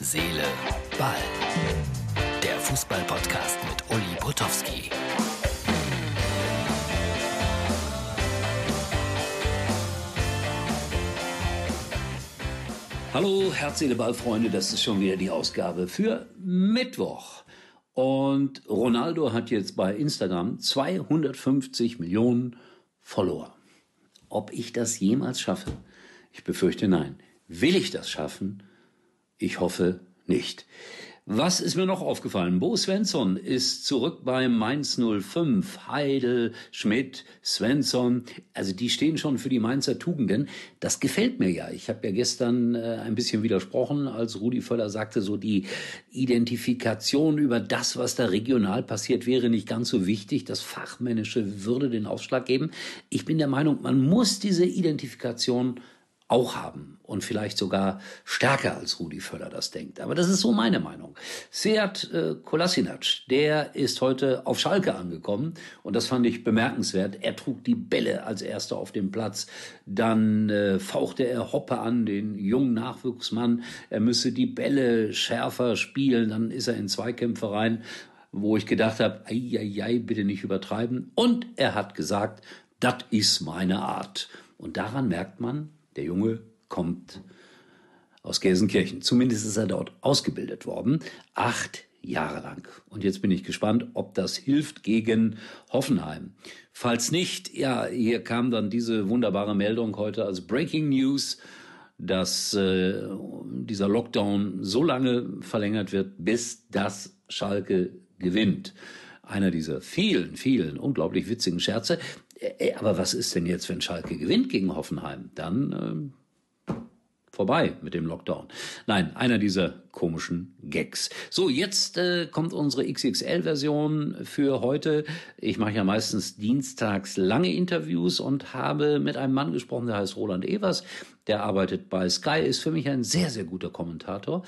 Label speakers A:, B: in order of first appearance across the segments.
A: Seele, Ball. Der Fußball-Podcast mit Uli Potowski.
B: Hallo, Herz, Seele, Ball, Freunde. Das ist schon wieder die Ausgabe für Mittwoch. Und Ronaldo hat jetzt bei Instagram 250 Millionen Follower. Ob ich das jemals schaffe? Ich befürchte nein. Will ich das schaffen? Ich hoffe nicht. Was ist mir noch aufgefallen? Bo Svensson ist zurück bei Mainz 05. Heidel, Schmidt, Svensson, also die stehen schon für die Mainzer Tugenden. Das gefällt mir ja. Ich habe ja gestern äh, ein bisschen widersprochen, als Rudi Völler sagte, so die Identifikation über das, was da regional passiert, wäre nicht ganz so wichtig. Das Fachmännische würde den Aufschlag geben. Ich bin der Meinung, man muss diese Identifikation auch haben und vielleicht sogar stärker als Rudi Völler das denkt. Aber das ist so meine Meinung. Seat äh, Kolasinac, der ist heute auf Schalke angekommen und das fand ich bemerkenswert. Er trug die Bälle als erster auf dem Platz. Dann äh, fauchte er Hoppe an, den jungen Nachwuchsmann. Er müsse die Bälle schärfer spielen. Dann ist er in Zweikämpfe rein, wo ich gedacht habe, ei, bitte nicht übertreiben. Und er hat gesagt, das ist meine Art. Und daran merkt man, der Junge kommt aus Gelsenkirchen. Zumindest ist er dort ausgebildet worden. Acht Jahre lang. Und jetzt bin ich gespannt, ob das hilft gegen Hoffenheim. Falls nicht, ja, hier kam dann diese wunderbare Meldung heute als Breaking News, dass äh, dieser Lockdown so lange verlängert wird, bis das Schalke gewinnt. Einer dieser vielen, vielen unglaublich witzigen Scherze. Äh, aber was ist denn jetzt, wenn Schalke gewinnt gegen Hoffenheim? Dann äh, vorbei mit dem Lockdown. Nein, einer dieser komischen Gags. So, jetzt äh, kommt unsere XXL-Version für heute. Ich mache ja meistens dienstags lange Interviews und habe mit einem Mann gesprochen, der heißt Roland Evers. Der arbeitet bei Sky, ist für mich ein sehr, sehr guter Kommentator.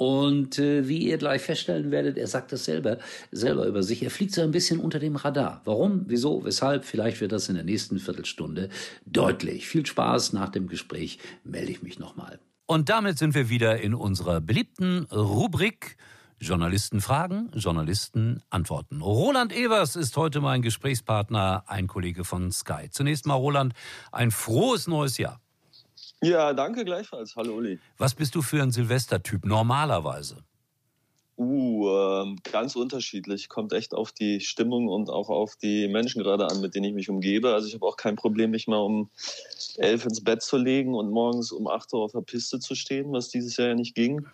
B: Und äh, wie ihr gleich feststellen werdet, er sagt das selber, selber über sich. Er fliegt so ein bisschen unter dem Radar. Warum? Wieso? Weshalb? Vielleicht wird das in der nächsten Viertelstunde deutlich. Viel Spaß nach dem Gespräch melde ich mich nochmal. Und damit sind wir wieder in unserer beliebten Rubrik Journalisten fragen, Journalisten antworten. Roland Evers ist heute mein Gesprächspartner, ein Kollege von Sky. Zunächst mal, Roland, ein frohes neues Jahr.
C: Ja, danke gleichfalls. Hallo Uli.
B: Was bist du für ein Silvestertyp normalerweise?
C: Uh, äh, ganz unterschiedlich. Kommt echt auf die Stimmung und auch auf die Menschen gerade an, mit denen ich mich umgebe. Also ich habe auch kein Problem, mich mal um elf ins Bett zu legen und morgens um acht Uhr auf der Piste zu stehen, was dieses Jahr ja nicht ging.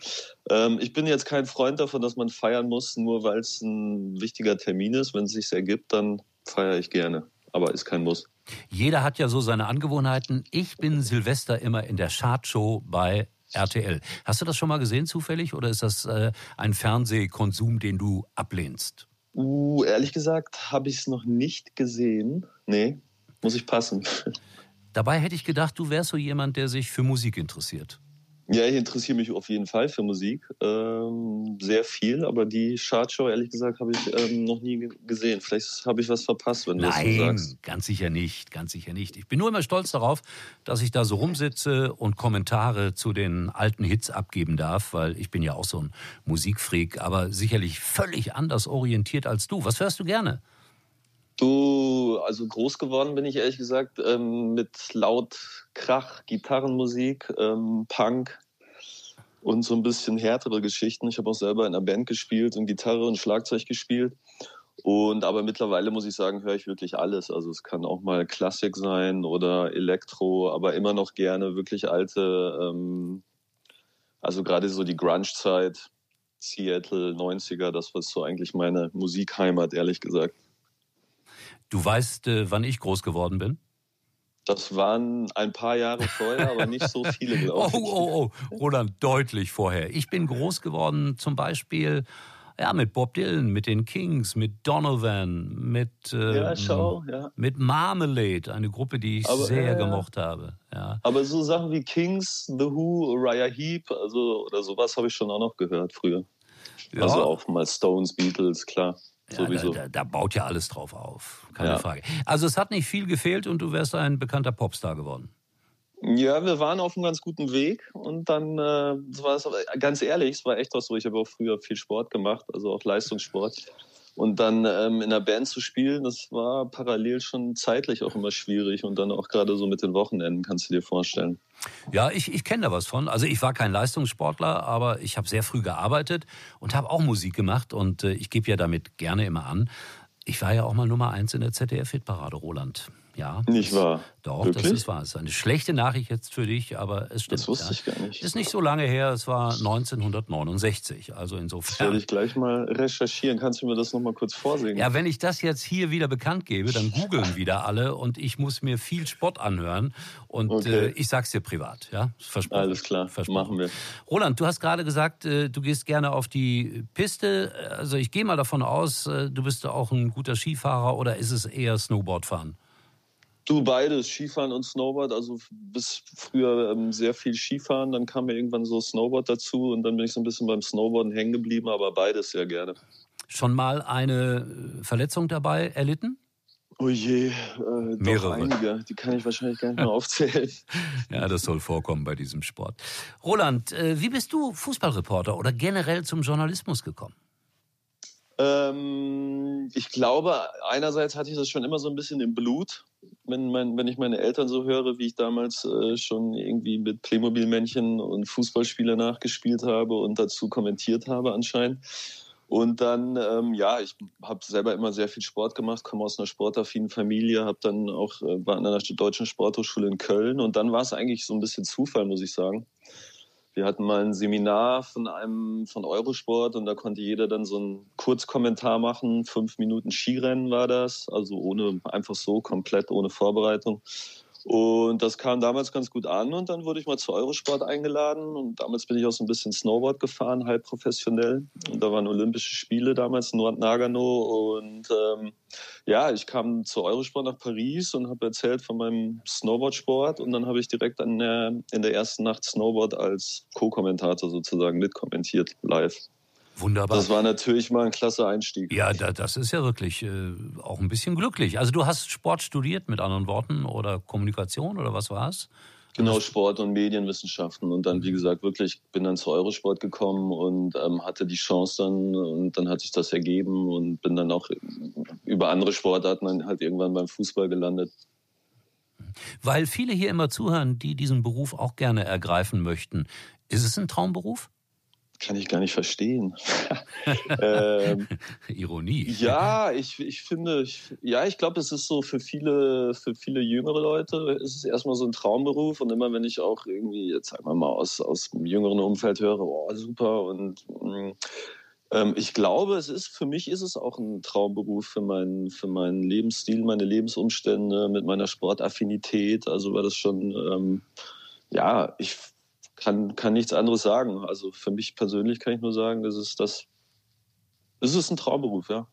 C: Ähm, ich bin jetzt kein Freund davon, dass man feiern muss, nur weil es ein wichtiger Termin ist. Wenn es sich ergibt, dann feiere ich gerne. Aber ist kein Muss.
B: Jeder hat ja so seine Angewohnheiten. Ich bin Silvester immer in der Chartshow bei RTL. Hast du das schon mal gesehen zufällig oder ist das äh, ein Fernsehkonsum, den du ablehnst?
C: Uh, ehrlich gesagt habe ich es noch nicht gesehen. Nee, muss ich passen.
B: Dabei hätte ich gedacht, du wärst so jemand, der sich für Musik interessiert.
C: Ja, ich interessiere mich auf jeden Fall für Musik. Ähm, sehr viel, aber die Chartshow, ehrlich gesagt, habe ich ähm, noch nie gesehen. Vielleicht habe ich was verpasst, wenn du
B: Nein,
C: das so sagst.
B: Nein, ganz sicher nicht, ganz sicher nicht. Ich bin nur immer stolz darauf, dass ich da so rumsitze und Kommentare zu den alten Hits abgeben darf, weil ich bin ja auch so ein Musikfreak, aber sicherlich völlig anders orientiert als du. Was hörst du gerne?
C: Du, also groß geworden bin ich ehrlich gesagt ähm, mit laut Krach, Gitarrenmusik, ähm, Punk und so ein bisschen härtere Geschichten. Ich habe auch selber in einer Band gespielt und Gitarre und Schlagzeug gespielt. Und aber mittlerweile muss ich sagen, höre ich wirklich alles. Also es kann auch mal Klassik sein oder Elektro, aber immer noch gerne wirklich alte, ähm, also gerade so die Grunge-Zeit, Seattle, 90er, das war so eigentlich meine Musikheimat, ehrlich gesagt.
B: Du weißt, äh, wann ich groß geworden bin?
C: Das waren ein paar Jahre vorher, aber nicht so viele, glaube
B: ich. Oh, oh, oh, Roland, deutlich vorher. Ich bin groß geworden zum Beispiel ja, mit Bob Dylan, mit den Kings, mit Donovan, mit,
C: äh, ja, schau, ja.
B: mit Marmalade, eine Gruppe, die ich aber, sehr äh, gemocht habe. Ja.
C: Aber so Sachen wie Kings, The Who, Uriah Heep, also oder sowas habe ich schon auch noch gehört früher. Ja. Also auch mal Stones, Beatles, klar.
B: Ja, da, da, da, baut ja alles drauf auf, keine ja. Frage. Also es hat nicht viel gefehlt und du wärst ein bekannter Popstar geworden.
C: Ja, wir waren auf einem ganz guten Weg und dann äh, war es ganz ehrlich, es war echt auch so. Ich habe auch früher viel Sport gemacht, also auch Leistungssport. Und dann ähm, in der Band zu spielen, das war parallel schon zeitlich auch immer schwierig und dann auch gerade so mit den Wochenenden, kannst du dir vorstellen.
B: Ja, ich, ich kenne da was von. Also ich war kein Leistungssportler, aber ich habe sehr früh gearbeitet und habe auch Musik gemacht und äh, ich gebe ja damit gerne immer an. Ich war ja auch mal Nummer eins in der ZDF-Hitparade, Roland. Ja.
C: Nicht wahr?
B: Doch, Wirklich? das ist wahr. Es ist eine schlechte Nachricht jetzt für dich, aber es stimmt.
C: Das wusste ja. ich gar nicht.
B: Ist nicht so lange her, es war 1969. Also insofern. Das
C: werde ich gleich mal recherchieren. Kannst du mir das nochmal kurz vorsehen?
B: Ja, wenn ich das jetzt hier wieder bekannt gebe, dann googeln wieder alle und ich muss mir viel Spott anhören. Und okay. äh, ich sag's dir privat, ja?
C: Versprochen. Alles klar, Versprochen. machen wir.
B: Roland, du hast gerade gesagt, äh, du gehst gerne auf die Piste. Also ich gehe mal davon aus, äh, du bist auch ein guter Skifahrer oder ist es eher Snowboardfahren?
C: Du beides, Skifahren und Snowboard. Also bis früher ähm, sehr viel Skifahren, dann kam mir irgendwann so Snowboard dazu und dann bin ich so ein bisschen beim Snowboarden hängen geblieben, aber beides sehr gerne.
B: Schon mal eine äh, Verletzung dabei erlitten?
C: Oh je, äh, Mehrere. einige. Die kann ich wahrscheinlich gar nicht mehr aufzählen.
B: ja, das soll vorkommen bei diesem Sport. Roland, äh, wie bist du Fußballreporter oder generell zum Journalismus gekommen?
C: Ähm, ich glaube, einerseits hatte ich das schon immer so ein bisschen im Blut. Wenn, mein, wenn ich meine Eltern so höre, wie ich damals äh, schon irgendwie mit Playmobil-Männchen und Fußballspiele nachgespielt habe und dazu kommentiert habe anscheinend. Und dann, ähm, ja, ich habe selber immer sehr viel Sport gemacht, komme aus einer sportaffinen Familie, habe dann auch äh, war an einer deutschen Sporthochschule in Köln und dann war es eigentlich so ein bisschen Zufall, muss ich sagen. Wir hatten mal ein Seminar von einem von Eurosport und da konnte jeder dann so einen Kurzkommentar machen. Fünf Minuten Skirennen war das, also ohne einfach so komplett ohne Vorbereitung. Und das kam damals ganz gut an und dann wurde ich mal zu Eurosport eingeladen und damals bin ich auch so ein bisschen Snowboard gefahren, halb professionell. Und da waren Olympische Spiele damals in Nord-Nagano und ähm, ja, ich kam zu Eurosport nach Paris und habe erzählt von meinem Snowboardsport und dann habe ich direkt an der, in der ersten Nacht Snowboard als Co-Kommentator sozusagen mitkommentiert live.
B: Wunderbar.
C: Das war natürlich mal ein klasse Einstieg.
B: Ja, das ist ja wirklich äh, auch ein bisschen glücklich. Also du hast Sport studiert, mit anderen Worten, oder Kommunikation oder was war's?
C: Genau, Sport und Medienwissenschaften. Und dann, wie gesagt, wirklich bin dann zu Eurosport gekommen und ähm, hatte die Chance dann und dann hat sich das ergeben und bin dann auch über andere Sportarten dann halt irgendwann beim Fußball gelandet.
B: Weil viele hier immer zuhören, die diesen Beruf auch gerne ergreifen möchten. Ist es ein Traumberuf?
C: Kann ich gar nicht verstehen.
B: ähm, Ironie.
C: Ja, ich, ich finde, ich, ja, ich glaube, es ist so für viele, für viele jüngere Leute ist es erstmal so ein Traumberuf und immer wenn ich auch irgendwie, jetzt sagen wir mal, aus, aus dem jüngeren Umfeld höre, oh, super und mm, ähm, ich glaube, es ist, für mich ist es auch ein Traumberuf für meinen, für meinen Lebensstil, meine Lebensumstände, mit meiner Sportaffinität, also war das schon, ähm, ja, ich kann, kann nichts anderes sagen. Also für mich persönlich kann ich nur sagen, das ist das. Es ist ein Traumberuf, ja.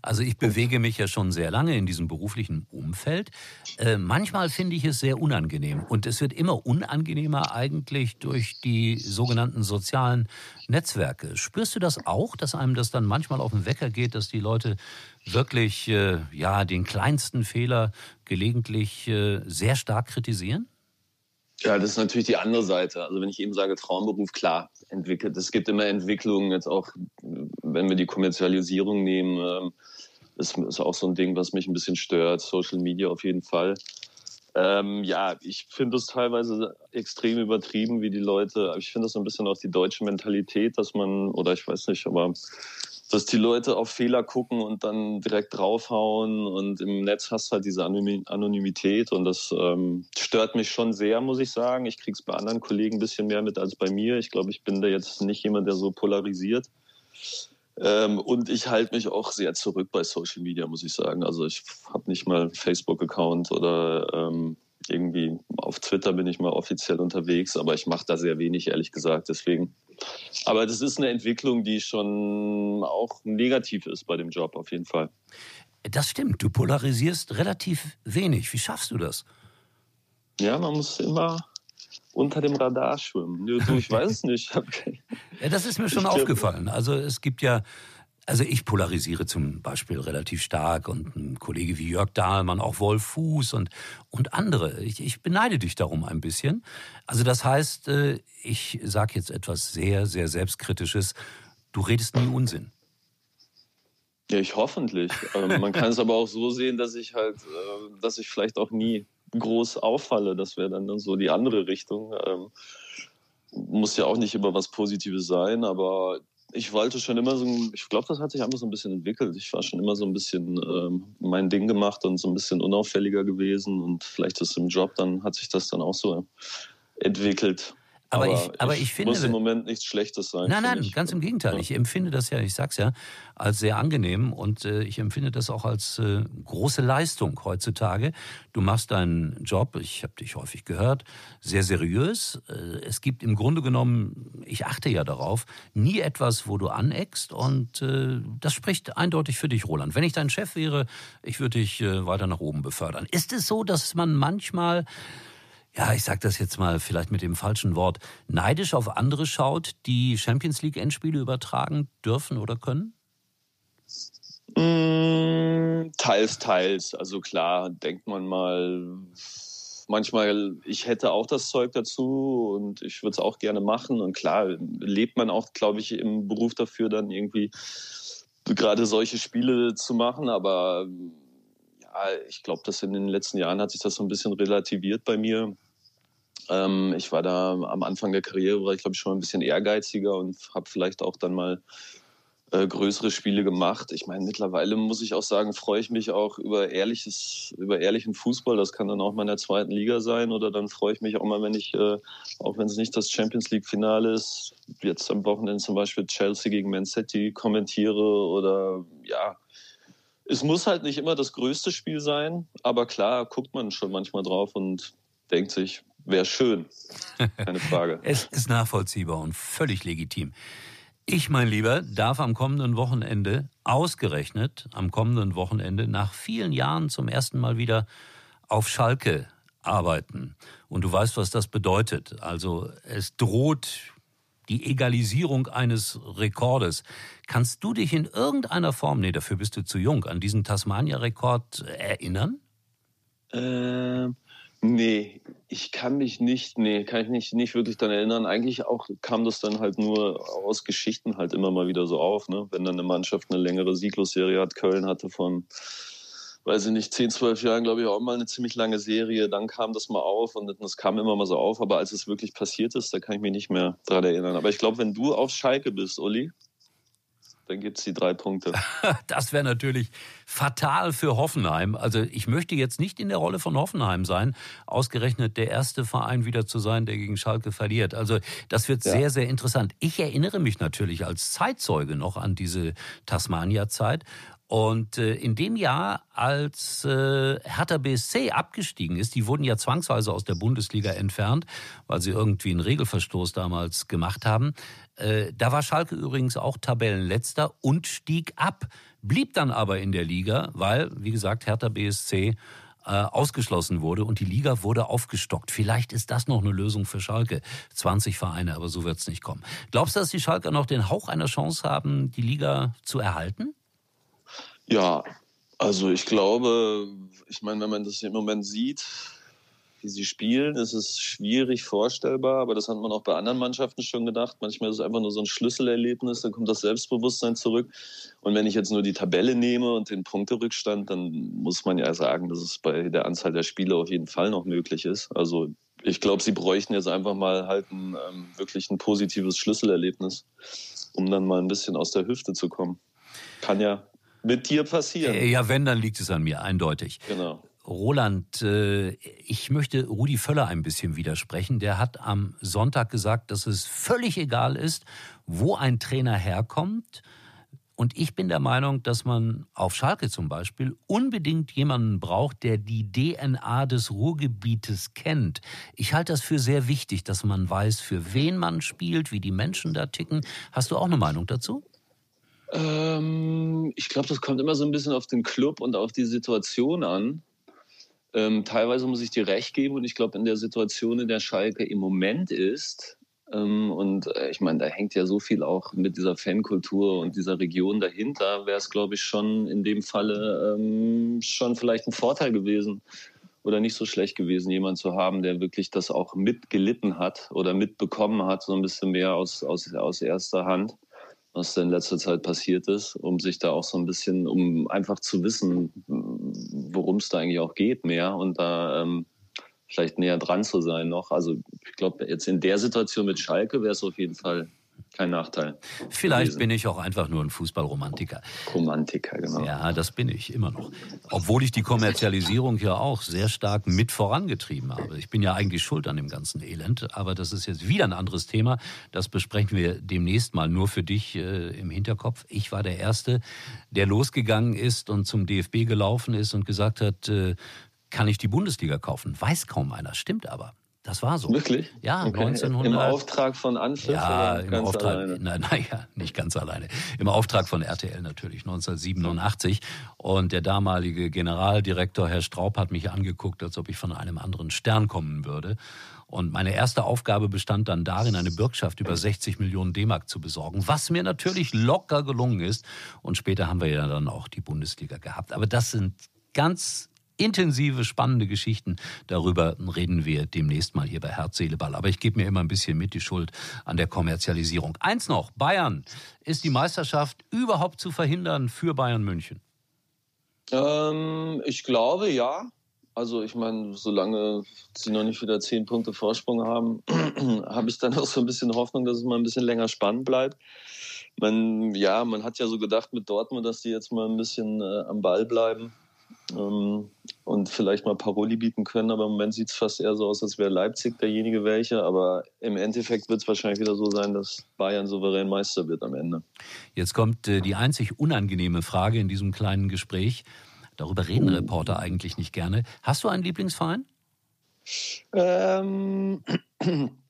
B: Also ich bewege mich ja schon sehr lange in diesem beruflichen Umfeld. Äh, manchmal finde ich es sehr unangenehm und es wird immer unangenehmer eigentlich durch die sogenannten sozialen Netzwerke. Spürst du das auch, dass einem das dann manchmal auf den Wecker geht, dass die Leute wirklich äh, ja den kleinsten Fehler gelegentlich äh, sehr stark kritisieren?
C: Ja, das ist natürlich die andere Seite. Also wenn ich eben sage Traumberuf, klar, entwickelt. Es gibt immer Entwicklungen, jetzt auch, wenn wir die Kommerzialisierung nehmen, ähm, ist, ist auch so ein Ding, was mich ein bisschen stört. Social Media auf jeden Fall. Ähm, ja, ich finde es teilweise extrem übertrieben, wie die Leute, ich finde das so ein bisschen auch die deutsche Mentalität, dass man, oder ich weiß nicht, aber dass die Leute auf Fehler gucken und dann direkt draufhauen und im Netz hast du halt diese Anonymität und das ähm, stört mich schon sehr, muss ich sagen. Ich kriege es bei anderen Kollegen ein bisschen mehr mit als bei mir. Ich glaube, ich bin da jetzt nicht jemand, der so polarisiert. Ähm, und ich halte mich auch sehr zurück bei Social Media, muss ich sagen. Also ich habe nicht mal Facebook-Account oder ähm, irgendwie auf Twitter bin ich mal offiziell unterwegs, aber ich mache da sehr wenig, ehrlich gesagt. Deswegen aber das ist eine Entwicklung, die schon auch negativ ist bei dem Job auf jeden Fall.
B: Das stimmt. Du polarisierst relativ wenig. Wie schaffst du das?
C: Ja, man muss immer unter dem Radar schwimmen. Ich weiß es nicht.
B: ja, das ist mir schon aufgefallen. Also es gibt ja Also ich polarisiere zum Beispiel relativ stark und ein Kollege wie Jörg Dahlmann, auch Wolf Fuß und, und andere. Ich, ich beneide dich darum ein bisschen. Also das heißt, äh, ich sage jetzt etwas sehr, sehr Selbstkritisches. Du redest nie Unsinn.
C: Ja, ich hoffentlich. Ähm, man kann es aber auch so sehen, dass ich halt, äh, dass ich vielleicht auch nie groß auffalle. Das wäre dann so die andere Richtung. Ähm, muss ja auch nicht immer was Positives sein, aber ich wollte schon immer so, ich glaube, das hat sich einfach so ein bisschen entwickelt. Ich war schon immer so ein bisschen ähm, mein Ding gemacht und so ein bisschen unauffälliger gewesen und vielleicht ist im Job, dann hat sich das dann auch so entwickelt.
B: Aber, aber, ich, aber ich, ich finde.
C: muss im Moment nichts Schlechtes sein.
B: Nein, nein, ganz im Gegenteil. Ja. Ich empfinde das ja, ich sag's ja, als sehr angenehm und äh, ich empfinde das auch als äh, große Leistung heutzutage. Du machst deinen Job, ich habe dich häufig gehört, sehr seriös. Äh, es gibt im Grunde genommen, ich achte ja darauf, nie etwas, wo du aneckst und äh, das spricht eindeutig für dich, Roland. Wenn ich dein Chef wäre, ich würde dich äh, weiter nach oben befördern. Ist es so, dass man manchmal ja, ich sag das jetzt mal vielleicht mit dem falschen Wort, neidisch auf andere schaut, die Champions League Endspiele übertragen dürfen oder können?
C: Mm, teils, teils. Also klar, denkt man mal, manchmal, ich hätte auch das Zeug dazu und ich würde es auch gerne machen. Und klar, lebt man auch, glaube ich, im Beruf dafür, dann irgendwie gerade solche Spiele zu machen. Aber ich glaube, dass in den letzten Jahren hat sich das so ein bisschen relativiert bei mir. Ähm, ich war da am Anfang der Karriere, war ich glaube ich schon ein bisschen ehrgeiziger und habe vielleicht auch dann mal äh, größere Spiele gemacht. Ich meine, mittlerweile muss ich auch sagen, freue ich mich auch über ehrliches, über ehrlichen Fußball. Das kann dann auch mal in der zweiten Liga sein oder dann freue ich mich auch mal, wenn ich, äh, auch wenn es nicht das Champions League Finale ist, jetzt am Wochenende zum Beispiel Chelsea gegen Man City kommentiere oder ja, es muss halt nicht immer das größte Spiel sein, aber klar guckt man schon manchmal drauf und denkt sich, wäre schön. Keine Frage.
B: es ist nachvollziehbar und völlig legitim. Ich, mein Lieber, darf am kommenden Wochenende, ausgerechnet am kommenden Wochenende, nach vielen Jahren zum ersten Mal wieder auf Schalke arbeiten. Und du weißt, was das bedeutet. Also es droht die Egalisierung eines Rekordes. Kannst du dich in irgendeiner Form, nee, dafür bist du zu jung, an diesen Tasmania-Rekord erinnern?
C: Ähm, nee, ich kann mich nicht, nee, kann ich nicht, nicht wirklich daran erinnern. Eigentlich auch kam das dann halt nur aus Geschichten halt immer mal wieder so auf, ne? Wenn dann eine Mannschaft eine längere Sieglosserie hat, Köln hatte von weiß ich nicht, 10, 12 Jahren, glaube ich, auch mal eine ziemlich lange Serie. Dann kam das mal auf und das kam immer mal so auf. Aber als es wirklich passiert ist, da kann ich mich nicht mehr dran erinnern. Aber ich glaube, wenn du auf Schalke bist, Uli, dann gibt es die drei Punkte.
B: Das wäre natürlich fatal für Hoffenheim. Also ich möchte jetzt nicht in der Rolle von Hoffenheim sein, ausgerechnet der erste Verein wieder zu sein, der gegen Schalke verliert. Also das wird ja. sehr, sehr interessant. Ich erinnere mich natürlich als Zeitzeuge noch an diese Tasmania-Zeit und äh, in dem Jahr, als äh, Hertha BSC abgestiegen ist, die wurden ja zwangsweise aus der Bundesliga entfernt, weil sie irgendwie einen Regelverstoß damals gemacht haben. Äh, da war Schalke übrigens auch Tabellenletzter und stieg ab, blieb dann aber in der Liga, weil, wie gesagt, Hertha BSC äh, ausgeschlossen wurde und die Liga wurde aufgestockt. Vielleicht ist das noch eine Lösung für Schalke. 20 Vereine, aber so wird es nicht kommen. Glaubst du, dass die Schalker noch den Hauch einer Chance haben, die Liga zu erhalten?
C: Ja, also ich glaube, ich meine, wenn man das im Moment sieht, wie sie spielen, ist es schwierig vorstellbar, aber das hat man auch bei anderen Mannschaften schon gedacht. Manchmal ist es einfach nur so ein Schlüsselerlebnis, dann kommt das Selbstbewusstsein zurück. Und wenn ich jetzt nur die Tabelle nehme und den Punkterückstand, dann muss man ja sagen, dass es bei der Anzahl der Spiele auf jeden Fall noch möglich ist. Also ich glaube, sie bräuchten jetzt einfach mal halt ein ähm, wirklich ein positives Schlüsselerlebnis, um dann mal ein bisschen aus der Hüfte zu kommen. Kann ja mit dir passieren. Äh,
B: ja, wenn, dann liegt es an mir, eindeutig.
C: Genau.
B: Roland, äh, ich möchte Rudi Völler ein bisschen widersprechen. Der hat am Sonntag gesagt, dass es völlig egal ist, wo ein Trainer herkommt. Und ich bin der Meinung, dass man auf Schalke zum Beispiel unbedingt jemanden braucht, der die DNA des Ruhrgebietes kennt. Ich halte das für sehr wichtig, dass man weiß, für wen man spielt, wie die Menschen da ticken. Hast du auch eine Meinung dazu?
C: Ähm, ich glaube, das kommt immer so ein bisschen auf den Club und auf die Situation an. Ähm, teilweise muss ich dir recht geben und ich glaube, in der Situation, in der Schalke im Moment ist, Ähm, und äh, ich meine, da hängt ja so viel auch mit dieser Fankultur und dieser Region dahinter. Wäre es, glaube ich, schon in dem Falle ähm, schon vielleicht ein Vorteil gewesen oder nicht so schlecht gewesen, jemand zu haben, der wirklich das auch mitgelitten hat oder mitbekommen hat, so ein bisschen mehr aus, aus, aus erster Hand, was da in letzter Zeit passiert ist, um sich da auch so ein bisschen, um einfach zu wissen, worum es da eigentlich auch geht mehr und da ähm, vielleicht näher dran zu sein noch. Also ich glaube, jetzt in der Situation mit Schalke wäre es auf jeden Fall kein Nachteil.
B: Vielleicht gewesen. bin ich auch einfach nur ein Fußballromantiker.
C: Romantiker, genau.
B: Ja, das bin ich immer noch. Obwohl ich die Kommerzialisierung ja auch sehr stark mit vorangetrieben habe. Ich bin ja eigentlich schuld an dem ganzen Elend, aber das ist jetzt wieder ein anderes Thema. Das besprechen wir demnächst mal nur für dich äh, im Hinterkopf. Ich war der Erste, der losgegangen ist und zum DFB gelaufen ist und gesagt hat, äh, kann ich die Bundesliga kaufen? Weiß kaum einer, stimmt aber. Das war so.
C: Wirklich?
B: Ja,
C: okay.
B: 1900.
C: Im Auftrag von Anpfiff
B: ja, im Auftrag, alleine? Nein, nein, ja, nicht ganz alleine. Im Auftrag von RTL natürlich, 1987. Und der damalige Generaldirektor, Herr Straub, hat mich angeguckt, als ob ich von einem anderen Stern kommen würde. Und meine erste Aufgabe bestand dann darin, eine Bürgschaft über 60 Millionen D-Mark zu besorgen, was mir natürlich locker gelungen ist. Und später haben wir ja dann auch die Bundesliga gehabt. Aber das sind ganz intensive, spannende Geschichten. Darüber reden wir demnächst mal hier bei Herz, Seele, Ball. Aber ich gebe mir immer ein bisschen mit die Schuld an der Kommerzialisierung. Eins noch, Bayern. Ist die Meisterschaft überhaupt zu verhindern für Bayern München?
C: Ähm, ich glaube, ja. Also ich meine, solange sie noch nicht wieder zehn Punkte Vorsprung haben, habe ich dann auch so ein bisschen Hoffnung, dass es mal ein bisschen länger spannend bleibt. Man, ja, man hat ja so gedacht mit Dortmund, dass die jetzt mal ein bisschen äh, am Ball bleiben ähm, und vielleicht mal Paroli bieten können. Aber im Moment sieht es fast eher so aus, als wäre Leipzig derjenige welche. Aber im Endeffekt wird es wahrscheinlich wieder so sein, dass Bayern souverän Meister wird am Ende.
B: Jetzt kommt äh, die einzig unangenehme Frage in diesem kleinen Gespräch. Darüber reden oh. Reporter eigentlich nicht gerne. Hast du einen Lieblingsverein?
C: Ähm,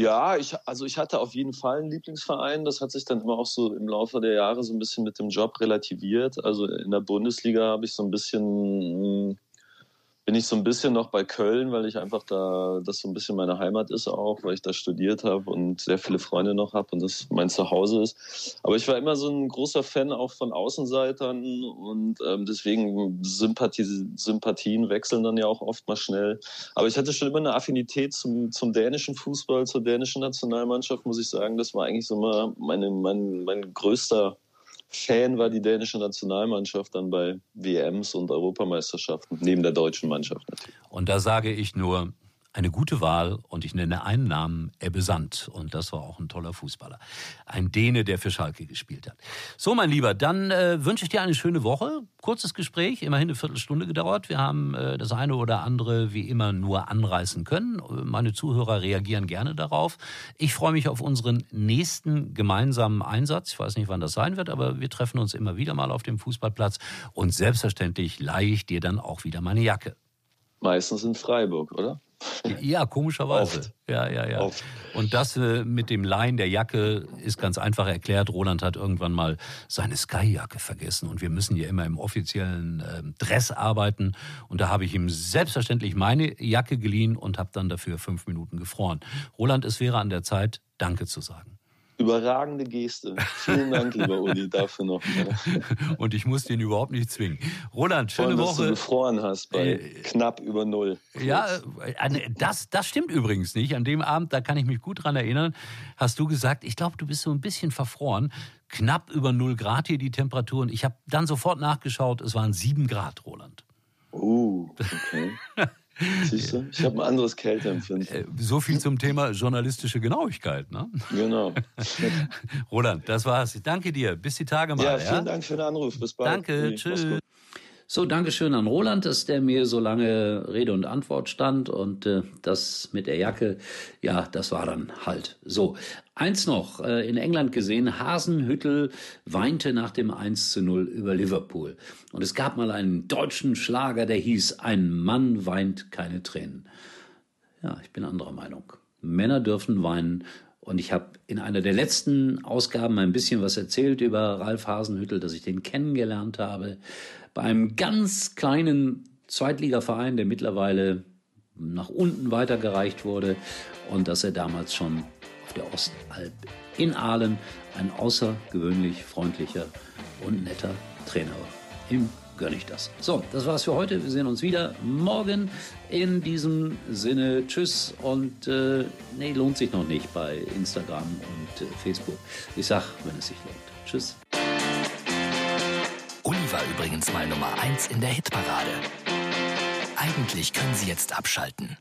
C: Ja, ich, also ich hatte auf jeden Fall einen Lieblingsverein. Das hat sich dann immer auch so im Laufe der Jahre so ein bisschen mit dem Job relativiert. Also in der Bundesliga habe ich so ein bisschen bin ich so ein bisschen noch bei Köln, weil ich einfach da, das so ein bisschen meine Heimat ist auch, weil ich da studiert habe und sehr viele Freunde noch habe und das mein Zuhause ist. Aber ich war immer so ein großer Fan auch von Außenseitern und ähm, deswegen Sympathie, Sympathien wechseln dann ja auch oft mal schnell. Aber ich hatte schon immer eine Affinität zum, zum dänischen Fußball, zur dänischen Nationalmannschaft, muss ich sagen. Das war eigentlich so immer meine, mein, mein größter Fan war die dänische Nationalmannschaft dann bei WMs und Europameisterschaften, neben der deutschen Mannschaft natürlich.
B: Und da sage ich nur, eine gute Wahl und ich nenne einen Namen, Ebbe Sand. Und das war auch ein toller Fußballer. Ein Däne, der für Schalke gespielt hat. So, mein Lieber, dann äh, wünsche ich dir eine schöne Woche. Kurzes Gespräch, immerhin eine Viertelstunde gedauert. Wir haben äh, das eine oder andere wie immer nur anreißen können. Meine Zuhörer reagieren gerne darauf. Ich freue mich auf unseren nächsten gemeinsamen Einsatz. Ich weiß nicht, wann das sein wird, aber wir treffen uns immer wieder mal auf dem Fußballplatz. Und selbstverständlich leihe ich dir dann auch wieder meine Jacke.
C: Meistens in Freiburg, oder?
B: Ja, komischerweise. Oft. Ja, ja, ja. Oft. Und das äh, mit dem Leihen der Jacke ist ganz einfach erklärt. Roland hat irgendwann mal seine Sky-Jacke vergessen und wir müssen ja immer im offiziellen äh, Dress arbeiten. Und da habe ich ihm selbstverständlich meine Jacke geliehen und habe dann dafür fünf Minuten gefroren. Roland, es wäre an der Zeit, Danke zu sagen.
C: Überragende Geste. Vielen Dank, lieber Uli, dafür noch.
B: Und ich muss den überhaupt nicht zwingen. Roland, schöne
C: allem,
B: Woche.
C: Dass du gefroren hast bei äh, knapp über Null.
B: Ja, äh, das, das stimmt übrigens nicht. An dem Abend, da kann ich mich gut dran erinnern, hast du gesagt, ich glaube, du bist so ein bisschen verfroren. Knapp über Null Grad hier die Temperaturen. Ich habe dann sofort nachgeschaut, es waren sieben Grad, Roland.
C: Oh, okay. Siehst du? Ich habe ein anderes Kälteempfinden. Äh,
B: so viel zum Thema journalistische Genauigkeit, ne?
C: Genau.
B: Roland, das war's. Danke dir. Bis die Tage mal.
C: Ja, vielen ja? Dank für den Anruf. Bis bald.
B: Danke. Tschüss. So, Dankeschön an Roland, dass der mir so lange Rede und Antwort stand und äh, das mit der Jacke, ja, das war dann halt so. Eins noch, äh, in England gesehen, Hasenhüttel weinte nach dem 1 zu 0 über Liverpool. Und es gab mal einen deutschen Schlager, der hieß, ein Mann weint keine Tränen. Ja, ich bin anderer Meinung. Männer dürfen weinen und ich habe in einer der letzten Ausgaben ein bisschen was erzählt über Ralf Hasenhüttel, dass ich den kennengelernt habe bei einem ganz kleinen Zweitligaverein, der mittlerweile nach unten weitergereicht wurde und dass er damals schon auf der Ostalb in Aalen ein außergewöhnlich freundlicher und netter Trainer war. Ihm gönne ich das. So, das war's für heute. Wir sehen uns wieder morgen. In diesem Sinne, tschüss und äh, nee, lohnt sich noch nicht bei Instagram und äh, Facebook. Ich sag, wenn es sich lohnt. Tschüss.
A: Uli war übrigens mal Nummer 1 in der Hitparade. Eigentlich können Sie jetzt abschalten.